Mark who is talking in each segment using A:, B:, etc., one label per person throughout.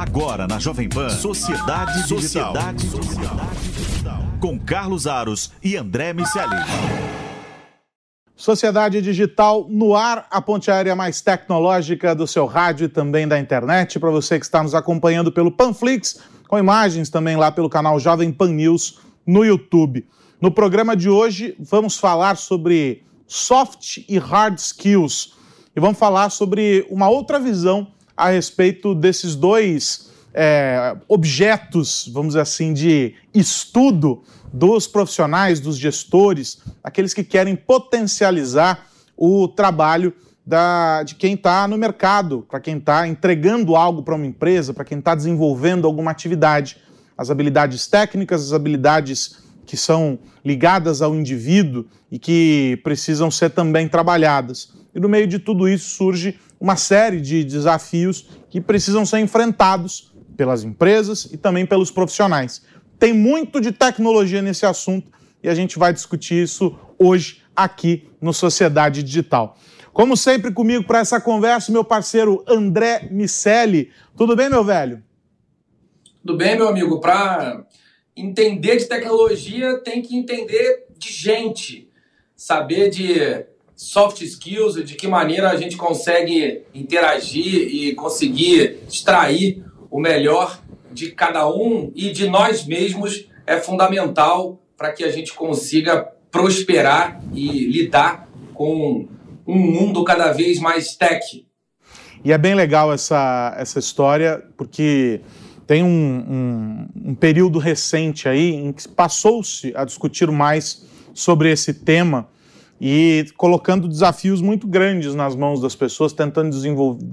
A: Agora na Jovem Pan, Sociedade, Sociedade Digital. Digital. Com Carlos Aros e André Miceli.
B: Sociedade Digital no ar, a ponte aérea mais tecnológica do seu rádio e também da internet. Para você que está nos acompanhando pelo Panflix, com imagens também lá pelo canal Jovem Pan News no YouTube. No programa de hoje, vamos falar sobre soft e hard skills. E vamos falar sobre uma outra visão a respeito desses dois é, objetos, vamos dizer assim, de estudo dos profissionais, dos gestores, aqueles que querem potencializar o trabalho da, de quem está no mercado, para quem está entregando algo para uma empresa, para quem está desenvolvendo alguma atividade. As habilidades técnicas, as habilidades que são ligadas ao indivíduo e que precisam ser também trabalhadas. E no meio de tudo isso surge uma série de desafios que precisam ser enfrentados pelas empresas e também pelos profissionais. Tem muito de tecnologia nesse assunto e a gente vai discutir isso hoje aqui no Sociedade Digital. Como sempre, comigo para essa conversa, meu parceiro André Miceli. Tudo bem, meu velho?
C: Tudo bem, meu amigo. Para entender de tecnologia, tem que entender de gente, saber de soft skills, de que maneira a gente consegue interagir e conseguir extrair o melhor de cada um e de nós mesmos é fundamental para que a gente consiga prosperar e lidar com um mundo cada vez mais tech.
B: E é bem legal essa, essa história, porque tem um, um, um período recente aí em que passou-se a discutir mais sobre esse tema e colocando desafios muito grandes nas mãos das pessoas, tentando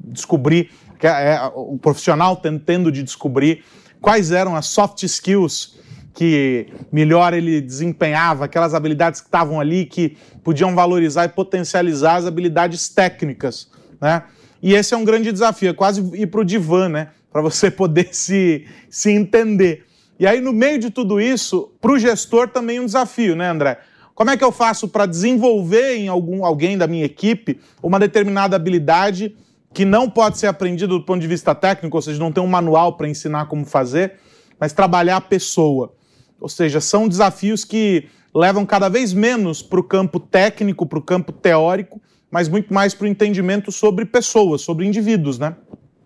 B: descobrir, é, é, o profissional tentando de descobrir quais eram as soft skills que melhor ele desempenhava, aquelas habilidades que estavam ali que podiam valorizar e potencializar as habilidades técnicas, né? E esse é um grande desafio, é quase ir para o divã, né? Para você poder se, se entender. E aí, no meio de tudo isso, para o gestor também um desafio, né, André? Como é que eu faço para desenvolver em algum, alguém da minha equipe uma determinada habilidade que não pode ser aprendida do ponto de vista técnico, ou seja, não tem um manual para ensinar como fazer, mas trabalhar a pessoa. Ou seja, são desafios que levam cada vez menos para o campo técnico, para o campo teórico, mas muito mais para o entendimento sobre pessoas, sobre indivíduos, né?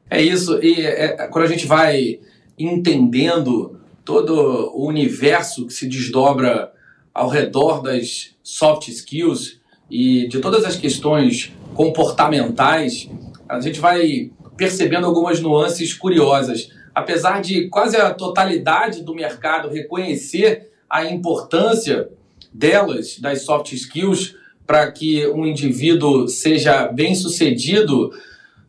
C: É isso. E é, quando a gente vai entendendo todo o universo que se desdobra ao redor das soft skills e de todas as questões comportamentais, a gente vai percebendo algumas nuances curiosas. Apesar de quase a totalidade do mercado reconhecer a importância delas, das soft skills, para que um indivíduo seja bem sucedido,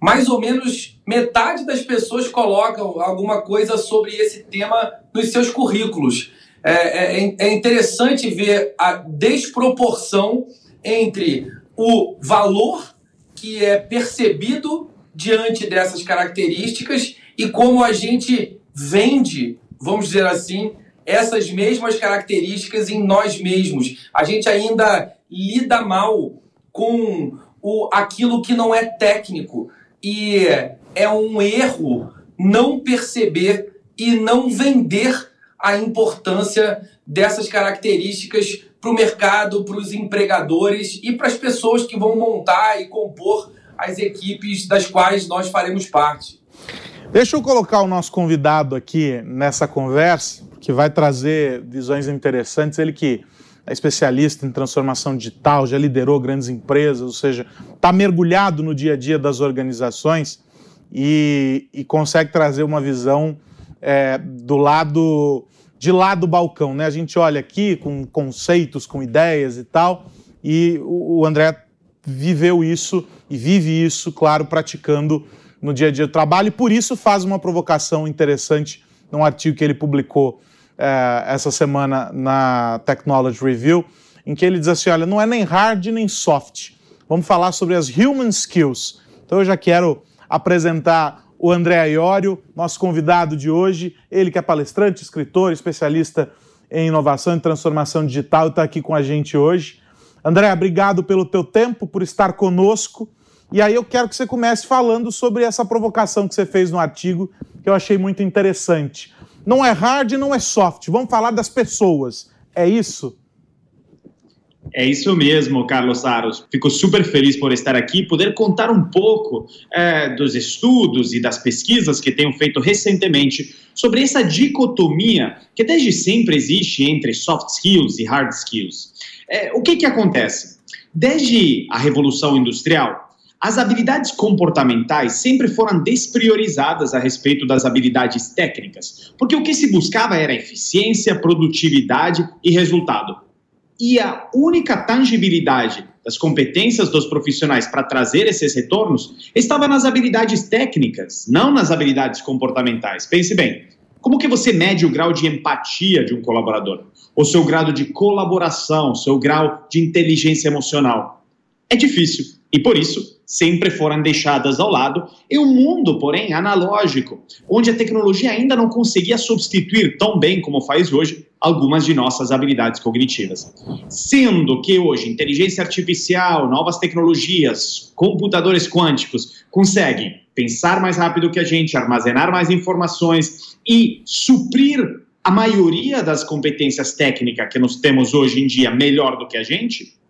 C: mais ou menos metade das pessoas colocam alguma coisa sobre esse tema nos seus currículos. É, é, é interessante ver a desproporção entre o valor que é percebido diante dessas características e como a gente vende, vamos dizer assim, essas mesmas características em nós mesmos. A gente ainda lida mal com o, aquilo que não é técnico e é um erro não perceber e não vender a importância dessas características para o mercado, para os empregadores e para as pessoas que vão montar e compor as equipes das quais nós faremos parte.
B: Deixa eu colocar o nosso convidado aqui nessa conversa, que vai trazer visões interessantes. Ele que é especialista em transformação digital, já liderou grandes empresas, ou seja, está mergulhado no dia a dia das organizações e, e consegue trazer uma visão é, do lado de lá do balcão, né? A gente olha aqui com conceitos, com ideias e tal, e o, André viveu isso e vive isso, claro, praticando no dia a dia do trabalho, e por isso faz uma provocação interessante num artigo que ele publicou é, essa semana na Technology Review, em que ele diz assim: olha, não é nem hard nem soft. Vamos falar sobre as human skills. Então eu já quero apresentar o André Aiório, nosso convidado de hoje, ele que é palestrante, escritor, especialista em inovação e transformação digital, está aqui com a gente hoje. André, obrigado pelo teu tempo, por estar conosco. E aí eu quero que você comece falando sobre essa provocação que você fez no artigo, que eu achei muito interessante. Não é hard, não é soft. Vamos falar das pessoas. É isso?
D: É isso mesmo, Carlos Aros. Fico super feliz por estar aqui e poder contar um pouco é, dos estudos e das pesquisas que tenho feito recentemente sobre essa dicotomia que desde sempre existe entre soft skills e hard skills. É, o que, que acontece? Desde a Revolução Industrial, as habilidades comportamentais sempre foram despriorizadas a respeito das habilidades técnicas, porque o que se buscava era eficiência, produtividade e resultado. E a única tangibilidade das competências dos profissionais para trazer esses retornos estava nas habilidades técnicas, não nas habilidades comportamentais. Pense bem, como que você mede o grau de empatia de um colaborador? O seu grau de colaboração, seu grau de inteligência emocional? É difícil. E por isso, sempre foram deixadas ao lado em um mundo, porém, analógico, onde a tecnologia ainda não conseguia substituir tão bem como faz hoje algumas de nossas habilidades cognitivas. Sendo que hoje inteligência artificial, novas tecnologias, computadores quânticos conseguem pensar mais rápido que a gente, armazenar mais informações e suprir a maioria das competências técnicas que nós temos hoje em dia melhor do que a gente,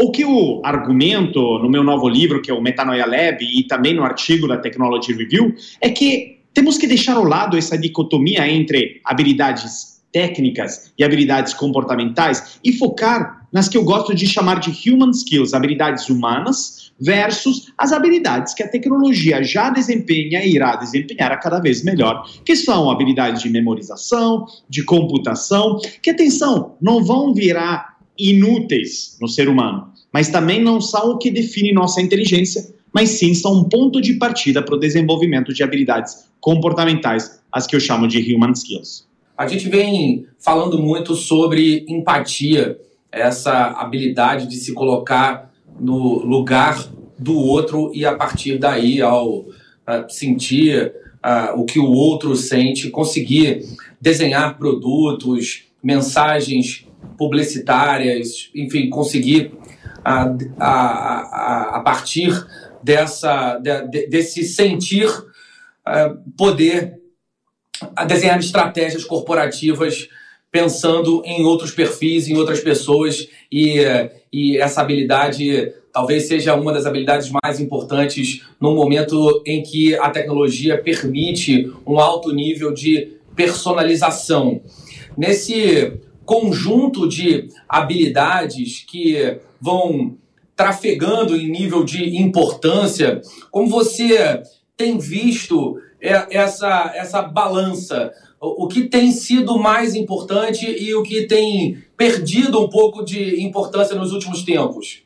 D: o que o argumento no meu novo livro, que é o Metanoia Lab, e também no artigo da Technology Review, é que temos que deixar ao lado essa dicotomia entre habilidades técnicas e habilidades comportamentais e focar nas que eu gosto de chamar de human skills, habilidades humanas, versus as habilidades que a tecnologia já desempenha e irá desempenhar a cada vez melhor, que são habilidades de memorização, de computação, que atenção, não vão virar inúteis no ser humano, mas também não são o que define nossa inteligência, mas sim são um ponto de partida para o desenvolvimento de habilidades comportamentais, as que eu chamo de human skills.
C: A gente vem falando muito sobre empatia, essa habilidade de se colocar no lugar do outro e a partir daí, ao sentir o que o outro sente, conseguir desenhar produtos, mensagens publicitárias, enfim, conseguir a, a, a, partir dessa, de, desse sentir poder desenhar estratégias corporativas pensando em outros perfis, em outras pessoas e, e essa habilidade talvez seja uma das habilidades mais importantes no momento em que a tecnologia permite um alto nível de personalização. Nesse conjunto de habilidades que vão trafegando em nível de importância, como você tem visto essa, essa balança? O que tem sido mais importante e o que tem perdido um pouco de importância nos últimos tempos?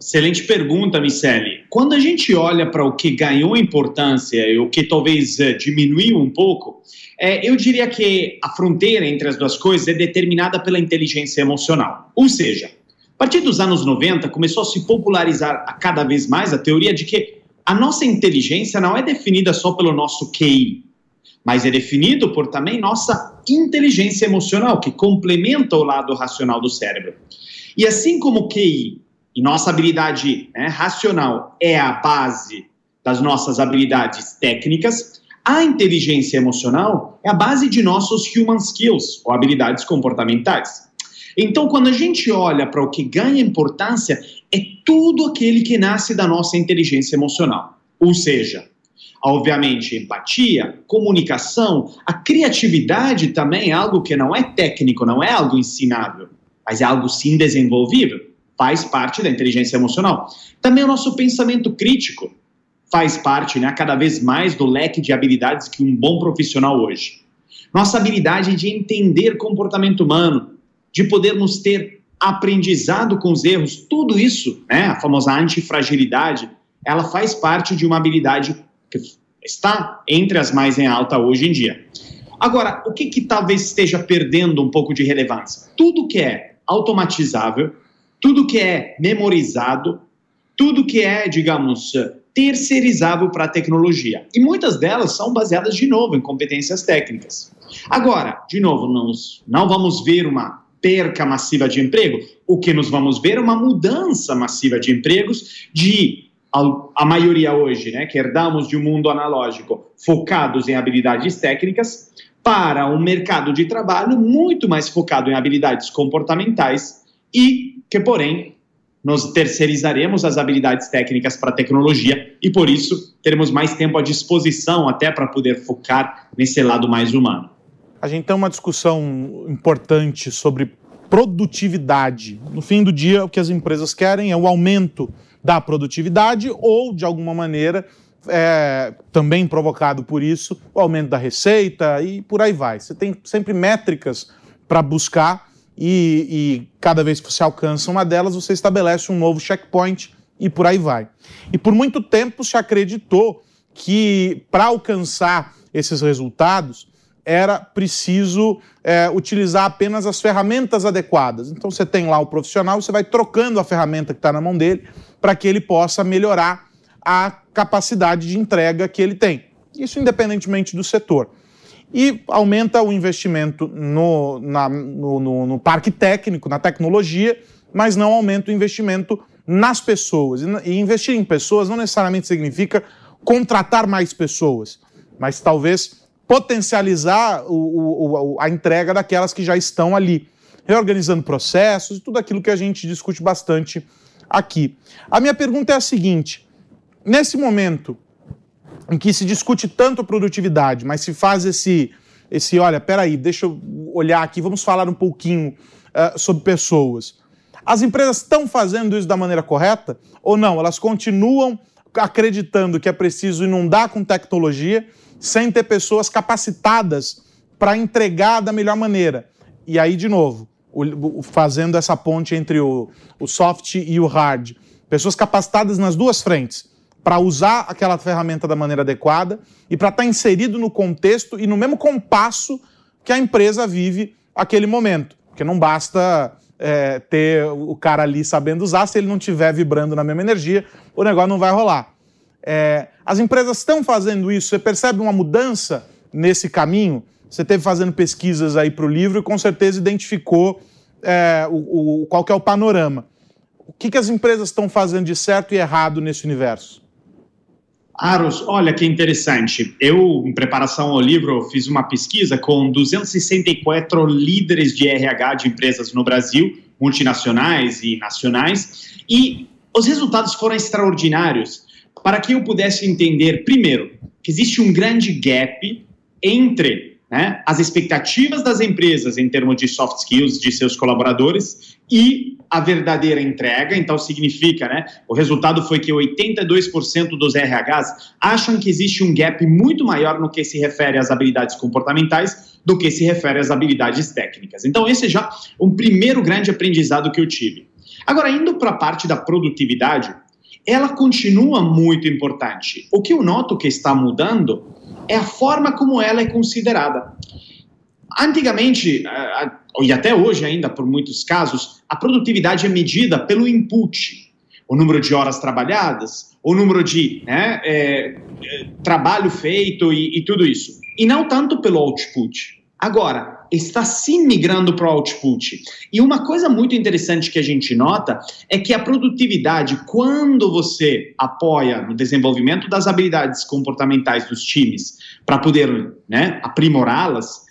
D: Excelente pergunta, Michele. Quando a gente olha para o que ganhou importância e o que talvez eh, diminuiu um pouco, é, eu diria que a fronteira entre as duas coisas é determinada pela inteligência emocional. Ou seja, a partir dos anos 90 começou a se popularizar a cada vez mais a teoria de que a nossa inteligência não é definida só pelo nosso QI, mas é definido por também nossa inteligência emocional, que complementa o lado racional do cérebro. E assim como o QI e nossa habilidade né, racional é a base das nossas habilidades técnicas, a inteligência emocional é a base de nossos human skills, ou habilidades comportamentais. Então, quando a gente olha para o que ganha importância, é tudo aquele que nasce da nossa inteligência emocional. Ou seja, obviamente, empatia, comunicação, a criatividade também é algo que não é técnico, não é algo ensinável, mas é algo sim desenvolvível, faz parte da inteligência emocional. Também o nosso pensamento crítico, faz parte, né, cada vez mais do leque de habilidades que um bom profissional hoje. Nossa habilidade de entender comportamento humano, de podermos ter aprendizado com os erros, tudo isso, né, a famosa antifragilidade, ela faz parte de uma habilidade que está entre as mais em alta hoje em dia. Agora, o que, que talvez esteja perdendo um pouco de relevância? Tudo que é automatizável, tudo que é memorizado, tudo que é, digamos, terceirizável para a tecnologia. E muitas delas são baseadas, de novo, em competências técnicas. Agora, de novo, não, não vamos ver uma perca massiva de emprego. O que nós vamos ver é uma mudança massiva de empregos, de a maioria hoje, né, que herdamos de um mundo analógico, focados em habilidades técnicas, para um mercado de trabalho muito mais focado em habilidades comportamentais e que, porém, nós terceirizaremos as habilidades técnicas para a tecnologia e, por isso, teremos mais tempo à disposição até para poder focar nesse lado mais humano.
B: A gente tem uma discussão importante sobre produtividade. No fim do dia, o que as empresas querem é o aumento da produtividade ou, de alguma maneira, é, também provocado por isso, o aumento da receita e por aí vai. Você tem sempre métricas para buscar e, e cada vez que você alcança uma delas, você estabelece um novo checkpoint e por aí vai. E por muito tempo se acreditou que para alcançar esses resultados era preciso é, utilizar apenas as ferramentas adequadas. Então você tem lá o profissional, você vai trocando a ferramenta que está na mão dele para que ele possa melhorar a capacidade de entrega que ele tem. Isso independentemente do setor e aumenta o investimento no, na, no, no, no, parque técnico, na tecnologia, mas não aumenta o investimento nas pessoas. E, investir em pessoas não necessariamente significa contratar mais pessoas, mas talvez potencializar o, o, a entrega daquelas que já estão ali, reorganizando processos e tudo aquilo que a gente discute bastante aqui. A minha pergunta é a seguinte: nesse momento, em que se discute tanto produtividade, mas se faz esse, esse olha, peraí, deixa eu olhar aqui, vamos falar um pouquinho uh, sobre pessoas. As empresas estão fazendo isso da maneira correta ou não? Elas continuam acreditando que é preciso inundar com tecnologia sem ter pessoas capacitadas para entregar da melhor maneira. E aí, de novo, o, o, fazendo essa ponte entre o, o soft e o hard. Pessoas capacitadas nas duas frentes para usar aquela ferramenta da maneira adequada e para estar tá inserido no contexto e no mesmo compasso que a empresa vive aquele momento. Porque não basta é, ter o cara ali sabendo usar, se ele não estiver vibrando na mesma energia, o negócio não vai rolar. É, as empresas estão fazendo isso, você percebe uma mudança nesse caminho? Você teve fazendo pesquisas aí para o livro e com certeza identificou é, o, o, qual é o panorama. O que, que as empresas estão fazendo de certo e errado nesse universo?
D: Aros, olha que interessante. Eu, em preparação ao livro, fiz uma pesquisa com 264 líderes de RH de empresas no Brasil, multinacionais e nacionais, e os resultados foram extraordinários para que eu pudesse entender, primeiro, que existe um grande gap entre né, as expectativas das empresas em termos de soft skills de seus colaboradores e a verdadeira entrega. Então, significa, né? O resultado foi que 82% dos RHs acham que existe um gap muito maior no que se refere às habilidades comportamentais do que se refere às habilidades técnicas. Então, esse é já um primeiro grande aprendizado que eu tive. Agora, indo para a parte da produtividade, ela continua muito importante. O que eu noto que está mudando é a forma como ela é considerada. Antigamente, e até hoje ainda, por muitos casos, a produtividade é medida pelo input, o número de horas trabalhadas, o número de né, é, trabalho feito e, e tudo isso, e não tanto pelo output. Agora, está sim migrando para o output. E uma coisa muito interessante que a gente nota é que a produtividade, quando você apoia no desenvolvimento das habilidades comportamentais dos times para poder né, aprimorá-las,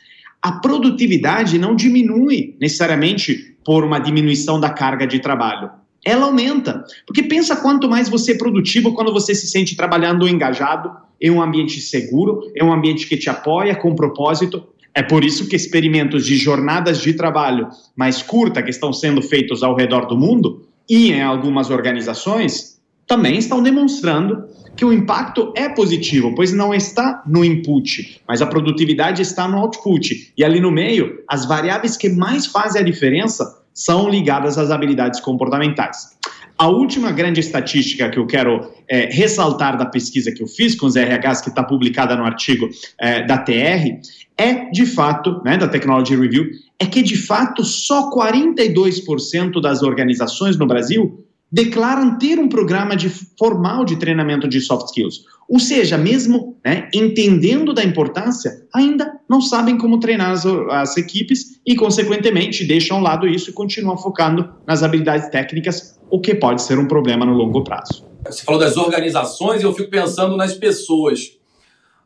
D: a produtividade não diminui necessariamente por uma diminuição da carga de trabalho. Ela aumenta. Porque pensa quanto mais você é produtivo quando você se sente trabalhando engajado, em um ambiente seguro, em um ambiente que te apoia, com propósito. É por isso que experimentos de jornadas de trabalho mais curta que estão sendo feitos ao redor do mundo e em algumas organizações também estão demonstrando que o impacto é positivo, pois não está no input, mas a produtividade está no output. E ali no meio, as variáveis que mais fazem a diferença são ligadas às habilidades comportamentais. A última grande estatística que eu quero é, ressaltar da pesquisa que eu fiz com os RHs, que está publicada no artigo é, da TR, é de fato, né, da Technology Review, é que de fato só 42% das organizações no Brasil declaram ter um programa de, formal de treinamento de soft skills. Ou seja, mesmo né, entendendo da importância, ainda não sabem como treinar as, as, equipes e, consequentemente, deixam ao lado isso e continuam focando nas habilidades técnicas, o que pode ser um problema no longo prazo.
C: Você falou das organizações e eu fico pensando nas pessoas.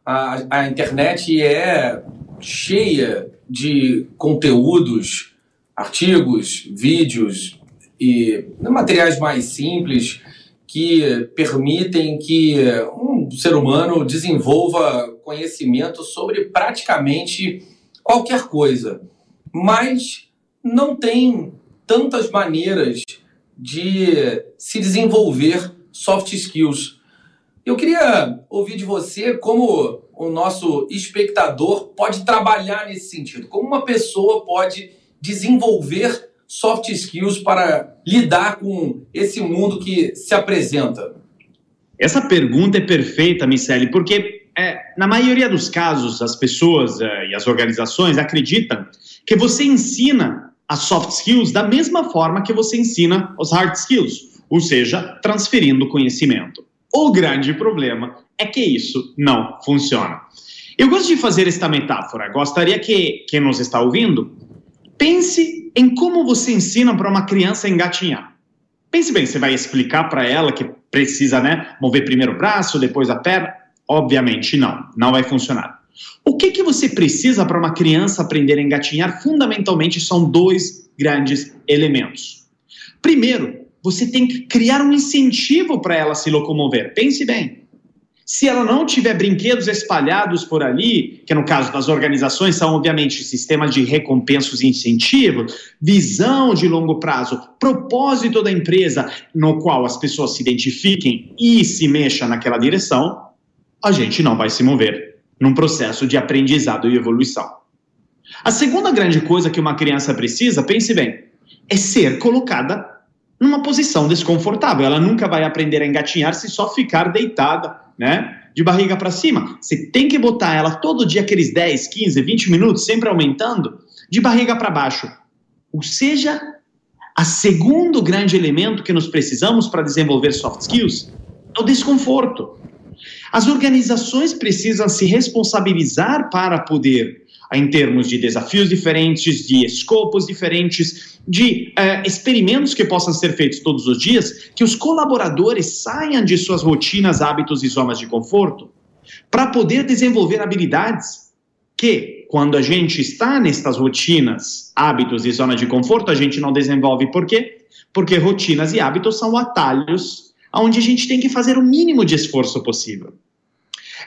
C: A, a internet é cheia de conteúdos, artigos, vídeos e materiais mais simples que permitem que um ser humano desenvolva conhecimento sobre praticamente qualquer coisa, mas não tem tantas maneiras de se desenvolver soft skills. Eu queria ouvir de você como o nosso espectador pode trabalhar nesse sentido, como uma pessoa pode desenvolver soft skills para lidar com esse mundo que se apresenta?
D: Essa pergunta é perfeita, Michele, porque é, na maioria dos casos as pessoas é, e as organizações acreditam que você ensina as soft skills da mesma forma que você ensina os hard skills, ou seja, transferindo conhecimento. O grande problema é que isso não funciona. Eu gosto de fazer esta metáfora. Gostaria que quem nos está ouvindo pense em como você ensina para uma criança engatinhar. Pense bem, você vai explicar para ela que precisa, né, mover primeiro o braço, depois a perna? Obviamente não, não vai funcionar. O que, que você precisa para uma criança aprender a engatinhar? Fundamentalmente são dois grandes elementos. Primeiro, você tem que criar um incentivo para ela se locomover. Pense bem. Se ela não tiver brinquedos espalhados por ali, que no caso das organizações são obviamente sistemas de recompensas e incentivos, visão de longo prazo, propósito da empresa, no qual as pessoas se identifiquem e se mexam naquela direção, a gente não vai se mover num processo de aprendizado e evolução. A segunda grande coisa que uma criança precisa, pense bem, é ser colocada numa posição desconfortável. Ela nunca vai aprender a engatinhar se só ficar deitada né? De barriga para cima. Você tem que botar ela todo dia, aqueles 10, 15, 20 minutos, sempre aumentando, de barriga para baixo. Ou seja, a segundo grande elemento que nós precisamos para desenvolver soft skills é o desconforto. As organizações precisam se responsabilizar para poder em termos de desafios diferentes, de escopos diferentes, de uh, experimentos que possam ser feitos todos os dias, que os colaboradores saiam de suas rotinas, hábitos e zonas de conforto, para poder desenvolver habilidades que, quando a gente está nestas rotinas, hábitos e zona de conforto, a gente não desenvolve. Por quê? Porque rotinas e hábitos são atalhos onde a gente tem que fazer o mínimo de esforço possível.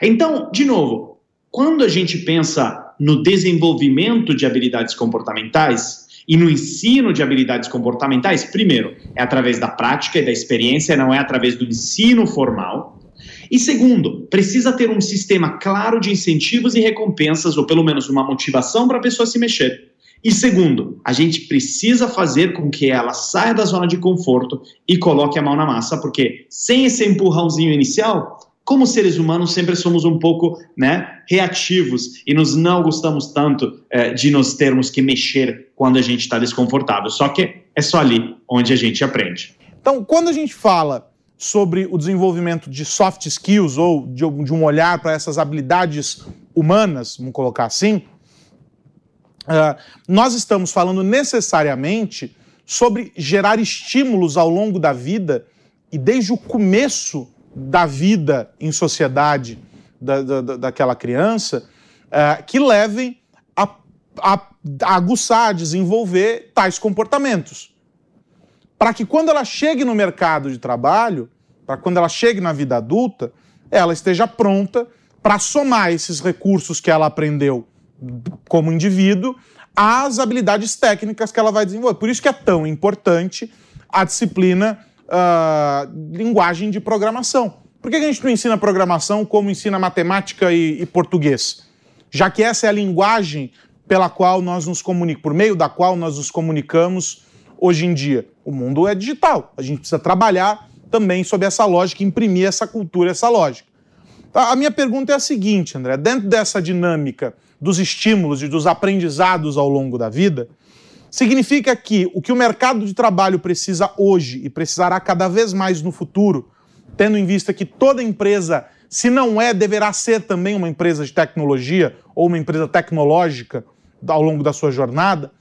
D: Então, de novo, quando a gente pensa no desenvolvimento de habilidades comportamentais e no ensino de habilidades comportamentais, primeiro, é através da prática e da experiência, não é através do ensino formal. E segundo, precisa ter um sistema claro de incentivos e recompensas, ou pelo menos uma motivação para a pessoa se mexer. E segundo, a gente precisa fazer com que ela saia da zona de conforto e coloque a mão na massa, porque sem esse empurrãozinho inicial, como seres humanos, sempre somos um pouco né, reativos e nós não gostamos tanto é, de nos termos que mexer quando a gente está desconfortável. Só que é só ali onde a gente aprende.
B: Então, quando a gente fala sobre o desenvolvimento de soft skills ou de, de um olhar para essas habilidades humanas, vamos colocar assim, uh, nós estamos falando necessariamente sobre gerar estímulos ao longo da vida e desde o começo da vida em sociedade da, da, daquela criança é, que levem a, a, a aguçar, a desenvolver tais comportamentos. Para que quando ela chegue no mercado de trabalho, para quando ela chegue na vida adulta, ela esteja pronta para somar esses recursos que ela aprendeu como indivíduo às habilidades técnicas que ela vai desenvolver. Por isso que é tão importante a disciplina uh, linguagem de programação. Por que a gente não ensina programação como ensina matemática e, e português? Já que essa é a linguagem pela qual nós nos comunicamos, por meio da qual nós nos comunicamos hoje em dia. O mundo é digital. A gente precisa trabalhar também sob essa lógica, imprimir essa cultura, essa lógica. Tá, a minha pergunta é a seguinte, André: dentro dessa dinâmica dos estímulos e dos aprendizados ao longo da vida, Significa que o que o mercado de trabalho precisa hoje e precisará cada vez mais no futuro, tendo em vista que toda empresa, se não é, deverá ser também uma empresa de tecnologia ou uma empresa tecnológica ao longo da sua jornada,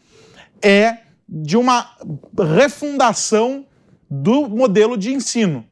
B: é de uma refundação do modelo de ensino,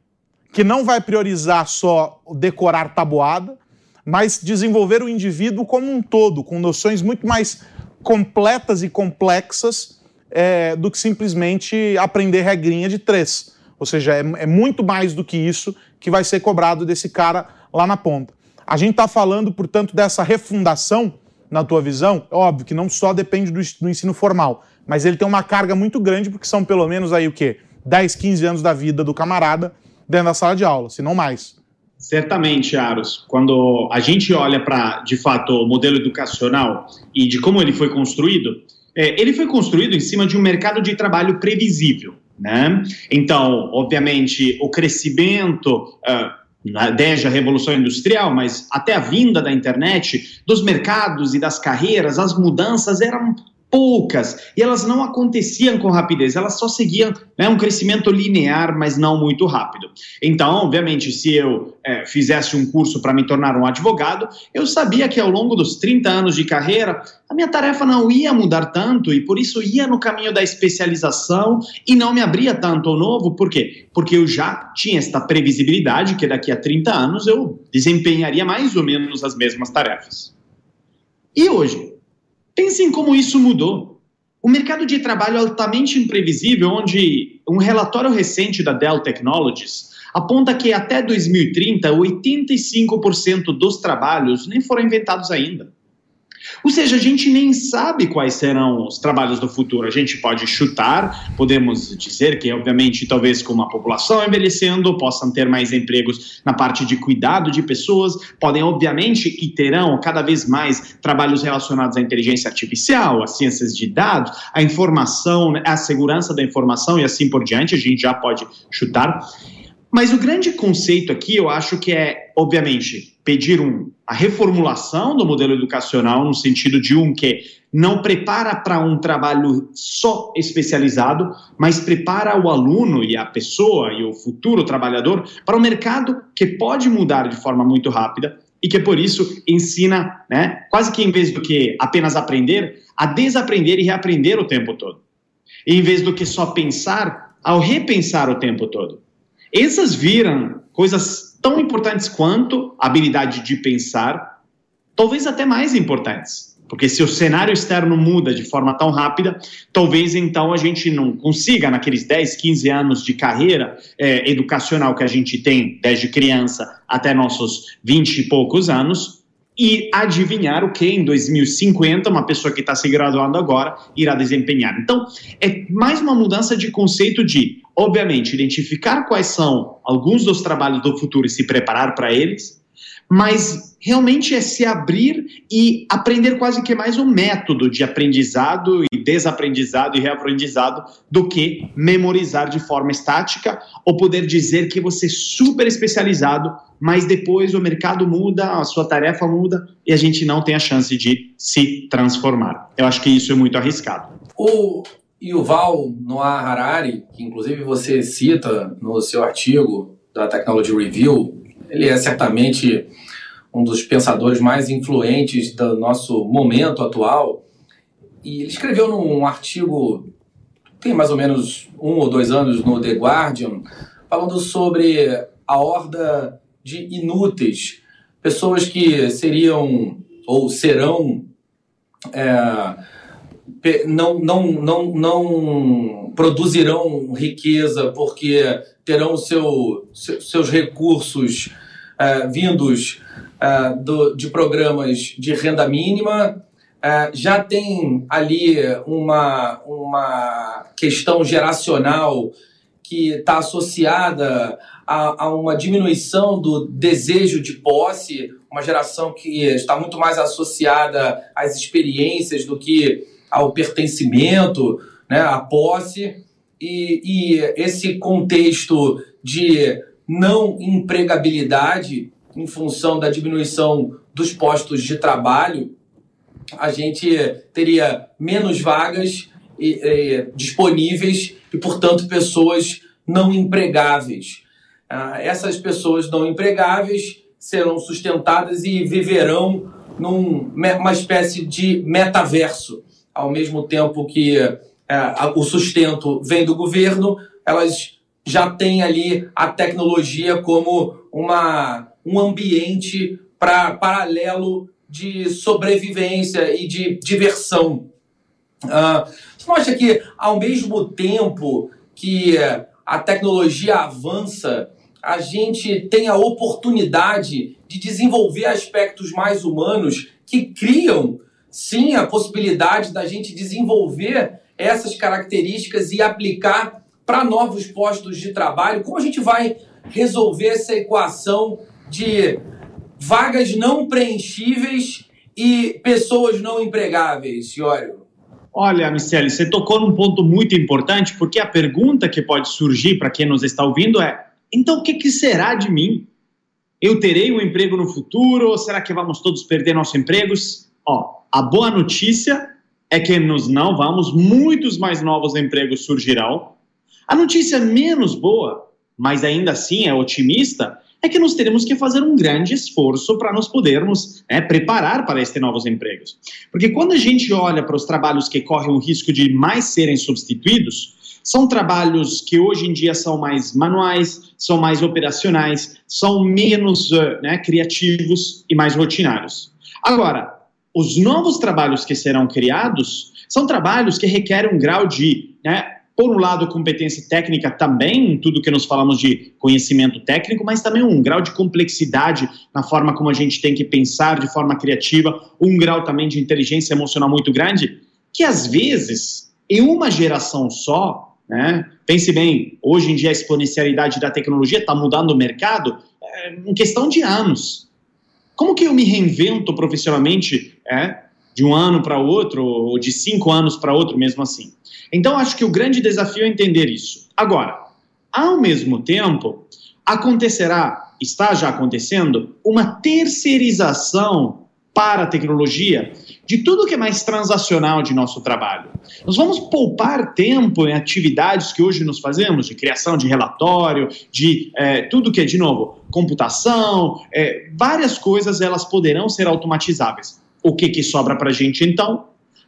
B: que não vai priorizar só decorar tabuada, mas desenvolver o indivíduo como um todo, com noções muito mais completas e complexas é, do que simplesmente aprender regrinha de três. Ou seja, é, é, muito mais do que isso que vai ser cobrado desse cara lá na ponta. A gente está falando, portanto, dessa refundação, na tua visão, óbvio que não só depende do, do ensino formal, mas ele tem uma carga muito grande, porque são pelo menos aí o quê? 10, 15 anos da vida do camarada dentro da sala de aula, se não mais.
D: Certamente, Aros. Quando a gente olha para, de fato, o modelo educacional e de como ele foi construído, é, ele foi construído em cima de um mercado de trabalho previsível. Né? Então, obviamente, o crescimento. Uh, desde a Revolução Industrial, mas até a vinda da internet, dos mercados e das carreiras, as mudanças eram poucas, e elas não aconteciam com rapidez, elas só seguiam né, um crescimento linear, mas não muito rápido. Então, obviamente, se eu é, fizesse um curso para me tornar um advogado, eu sabia que ao longo dos 30 anos de carreira, a minha tarefa não ia mudar tanto, e por isso ia no caminho da especialização e não me abria tanto ao novo, por quê? Porque eu já tinha esta previsibilidade que daqui a 30 anos eu desempenharia mais ou menos as mesmas tarefas. E hoje? Pensem como isso mudou. O mercado de trabalho altamente imprevisível, onde um relatório recente da Dell Technologies aponta que até 2030, 85% dos trabalhos nem foram inventados ainda. Ou seja, a gente nem sabe quais serão os trabalhos do futuro. A gente pode chutar, podemos dizer que, obviamente, talvez com uma população envelhecendo, possam ter mais empregos na parte de cuidado de pessoas, podem, obviamente, e terão cada vez mais trabalhos relacionados à inteligência artificial, às ciências de dados, à informação, à segurança da informação e assim por diante. A gente já pode chutar. Mas o grande conceito aqui, eu acho que é, obviamente, pedir um, a reformulação do modelo educacional, no sentido de um que não prepara para um trabalho só especializado, mas prepara o aluno e a pessoa e o futuro trabalhador para um mercado que pode mudar de forma muito rápida e que por isso ensina, né, quase que em vez do que apenas aprender, a desaprender e reaprender o tempo todo. E em vez do que só pensar, ao repensar o tempo todo. Essas viram coisas tão importantes quanto a habilidade de pensar, talvez até mais importantes. Porque se o cenário externo muda de forma tão rápida, talvez então a gente não consiga, naqueles 10, 15 anos de carreira é, educacional que a gente tem, desde criança até nossos 20 e poucos anos, e adivinhar o que em 2050 uma pessoa que está se graduando agora irá desempenhar. Então, é mais uma mudança de conceito de, obviamente, identificar quais são alguns dos trabalhos do futuro e se preparar para eles, mas realmente é se abrir e aprender quase que mais um método de aprendizado e desaprendizado e reaprendizado do que memorizar de forma estática ou poder dizer que você é super especializado, mas depois o mercado muda, a sua tarefa muda e a gente não tem a chance de se transformar. Eu acho que isso é muito arriscado.
C: O Yuval Noah Harari, que inclusive você cita no seu artigo da Technology Review, ele é certamente um dos pensadores mais influentes do nosso momento atual. E ele escreveu num artigo, tem mais ou menos um ou dois anos, no The Guardian, falando sobre a horda de inúteis, pessoas que seriam ou serão. É, não, não, não, não produzirão riqueza porque terão seu, seus recursos uh, vindos uh, do, de programas de renda mínima. Uh, já tem ali uma, uma questão geracional que está associada a, a, uma diminuição do desejo de posse, uma geração que está muito mais associada às experiências do que ao pertencimento, né, à posse. E, e esse contexto de não empregabilidade em função da diminuição dos postos de trabalho, a gente teria menos vagas disponíveis e, portanto, pessoas não empregáveis. Ah, essas pessoas não empregáveis serão sustentadas e viverão numa espécie de metaverso, ao mesmo tempo que ah, o sustento vem do governo, elas já têm ali a tecnologia como uma, um ambiente para paralelo de sobrevivência e de diversão. Uh, você mostra que, ao mesmo tempo que a tecnologia avança, a gente tem a oportunidade de desenvolver aspectos mais humanos que criam, sim, a possibilidade da gente desenvolver essas características e aplicar para novos postos de trabalho. Como a gente vai resolver essa equação de vagas não preenchíveis e pessoas não empregáveis, Iório?
D: Olha, Michele, você tocou num ponto muito importante, porque a pergunta que pode surgir para quem nos está ouvindo é: então o que, que será de mim? Eu terei um emprego no futuro ou será que vamos todos perder nossos empregos? Ó, a boa notícia é que nos não vamos, muitos mais novos empregos surgirão. A notícia menos boa, mas ainda assim é otimista, é que nós teremos que fazer um grande esforço para nos podermos né, preparar para estes novos empregos. Porque quando a gente olha para os trabalhos que correm o risco de mais serem substituídos, são trabalhos que hoje em dia são mais manuais, são mais operacionais, são menos uh, né, criativos e mais rotinários. Agora, os novos trabalhos que serão criados são trabalhos que requerem um grau de né, por um lado, competência técnica também, tudo que nós falamos de conhecimento técnico, mas também um grau de complexidade na forma como a gente tem que pensar de forma criativa, um grau também de inteligência emocional muito grande, que às vezes, em uma geração só, né, pense bem, hoje em dia a exponencialidade da tecnologia está mudando o mercado é, em questão de anos. Como que eu me reinvento profissionalmente é, de um ano para outro, ou de cinco anos para outro, mesmo assim? Então, acho que o grande desafio é entender isso. Agora, ao mesmo tempo, acontecerá, está já acontecendo, uma terceirização para a tecnologia de tudo que é mais transacional de nosso trabalho. Nós vamos poupar tempo em atividades que hoje nos fazemos, de criação de relatório, de é, tudo que é, de novo, computação, é, várias coisas elas poderão ser automatizáveis. O que, que sobra para a gente então?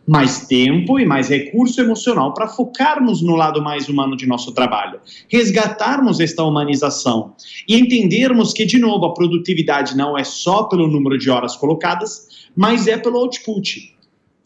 D: mais tempo e mais recurso emocional para focarmos no lado mais humano de nosso trabalho, resgatarmos esta humanização e entendermos que, de novo, a produtividade não é só pelo número de horas colocadas, mas é pelo output.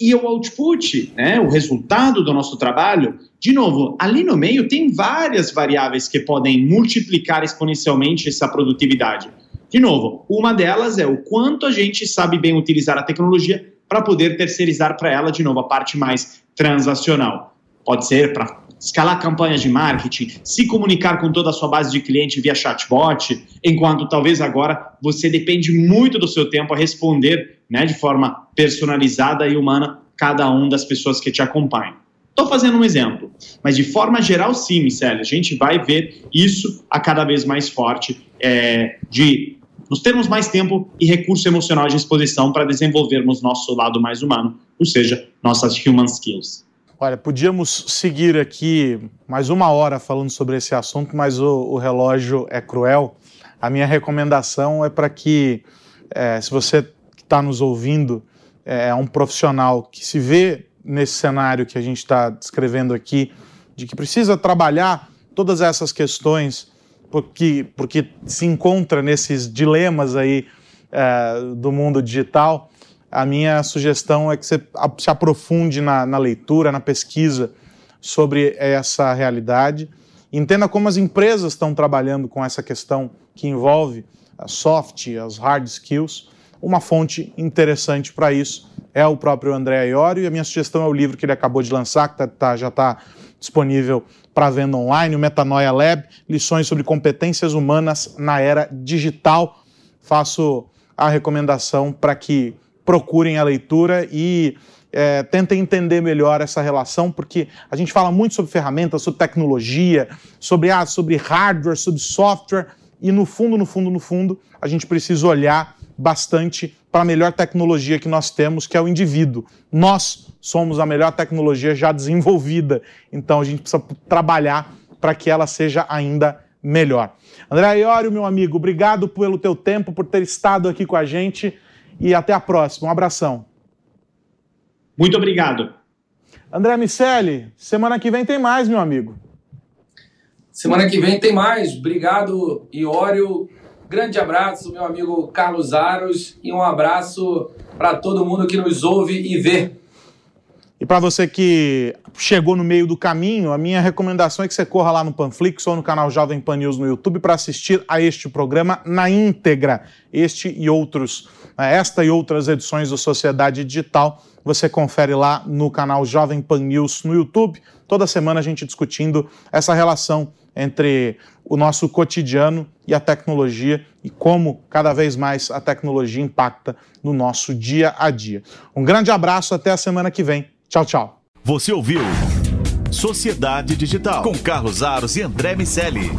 D: E o output, né, o resultado do nosso trabalho, de novo, ali no meio tem várias variáveis que podem multiplicar exponencialmente essa produtividade. De novo, uma delas é o quanto a gente sabe bem utilizar a tecnologia para poder terceirizar para ela, de novo, a parte mais transacional. Pode ser para escalar campanhas de marketing, se comunicar com toda a sua base de cliente via chatbot, enquanto talvez agora você depende muito do seu tempo a responder né, de forma personalizada e humana cada um das pessoas que te acompanham. Estou fazendo um exemplo, mas de forma geral, sim, Michele, a gente vai ver isso a cada vez mais forte é, de nós termos mais tempo e recurso emocional à disposição para desenvolvermos nosso lado mais humano, ou seja, nossas human skills.
B: Olha, podíamos seguir aqui mais uma hora falando sobre esse assunto, mas o, o relógio é cruel. A minha recomendação é para que, é, se você está nos ouvindo, é, é um profissional que se vê nesse cenário que a gente está descrevendo aqui, de que precisa trabalhar todas essas questões porque, porque se encontra nesses dilemas aí é, do mundo digital, a minha sugestão é que você se aprofunde na, na leitura, na pesquisa sobre essa realidade. Entenda como as empresas estão trabalhando com essa questão que envolve as soft, as hard skills. Uma fonte interessante para isso é o próprio André Iorio, e a minha sugestão é o livro que ele acabou de lançar, que tá, tá já está disponível para venda online, o Metanoia Lab, lições sobre competências humanas na era digital. Faço a recomendação para que procurem a leitura e é, tentem entender melhor essa relação, porque a gente fala muito sobre ferramentas, sobre tecnologia, sobre, ah, sobre hardware, sobre software, e no fundo, no fundo, no fundo, a gente precisa olhar bastante para a melhor tecnologia que nós temos, que é o indivíduo. Nós somos a melhor tecnologia já desenvolvida, então a gente precisa trabalhar para que ela seja ainda melhor. André Iório, meu amigo, obrigado pelo teu tempo, por ter estado aqui com a gente e até a próxima. Um abração.
D: Muito obrigado.
B: André Miceli, semana que vem tem mais, meu amigo.
C: Semana que vem tem mais. Obrigado, Iório. Grande abraço, meu amigo Carlos Aros, e um abraço para todo mundo que nos ouve e vê.
B: E para você que chegou no meio do caminho, a minha recomendação é que você corra lá no Panflix ou no canal Jovem Pan News no YouTube para assistir a este programa na íntegra. Este e outros, esta e outras edições do Sociedade Digital, você confere lá no canal Jovem Pan News no YouTube. Toda semana a gente discutindo essa relação entre o nosso cotidiano e a tecnologia e como cada vez mais a tecnologia impacta no nosso dia a dia. Um grande abraço, até a semana que vem. Tchau, tchau.
A: Você ouviu Sociedade Digital com Carlos Aros e André Miceli.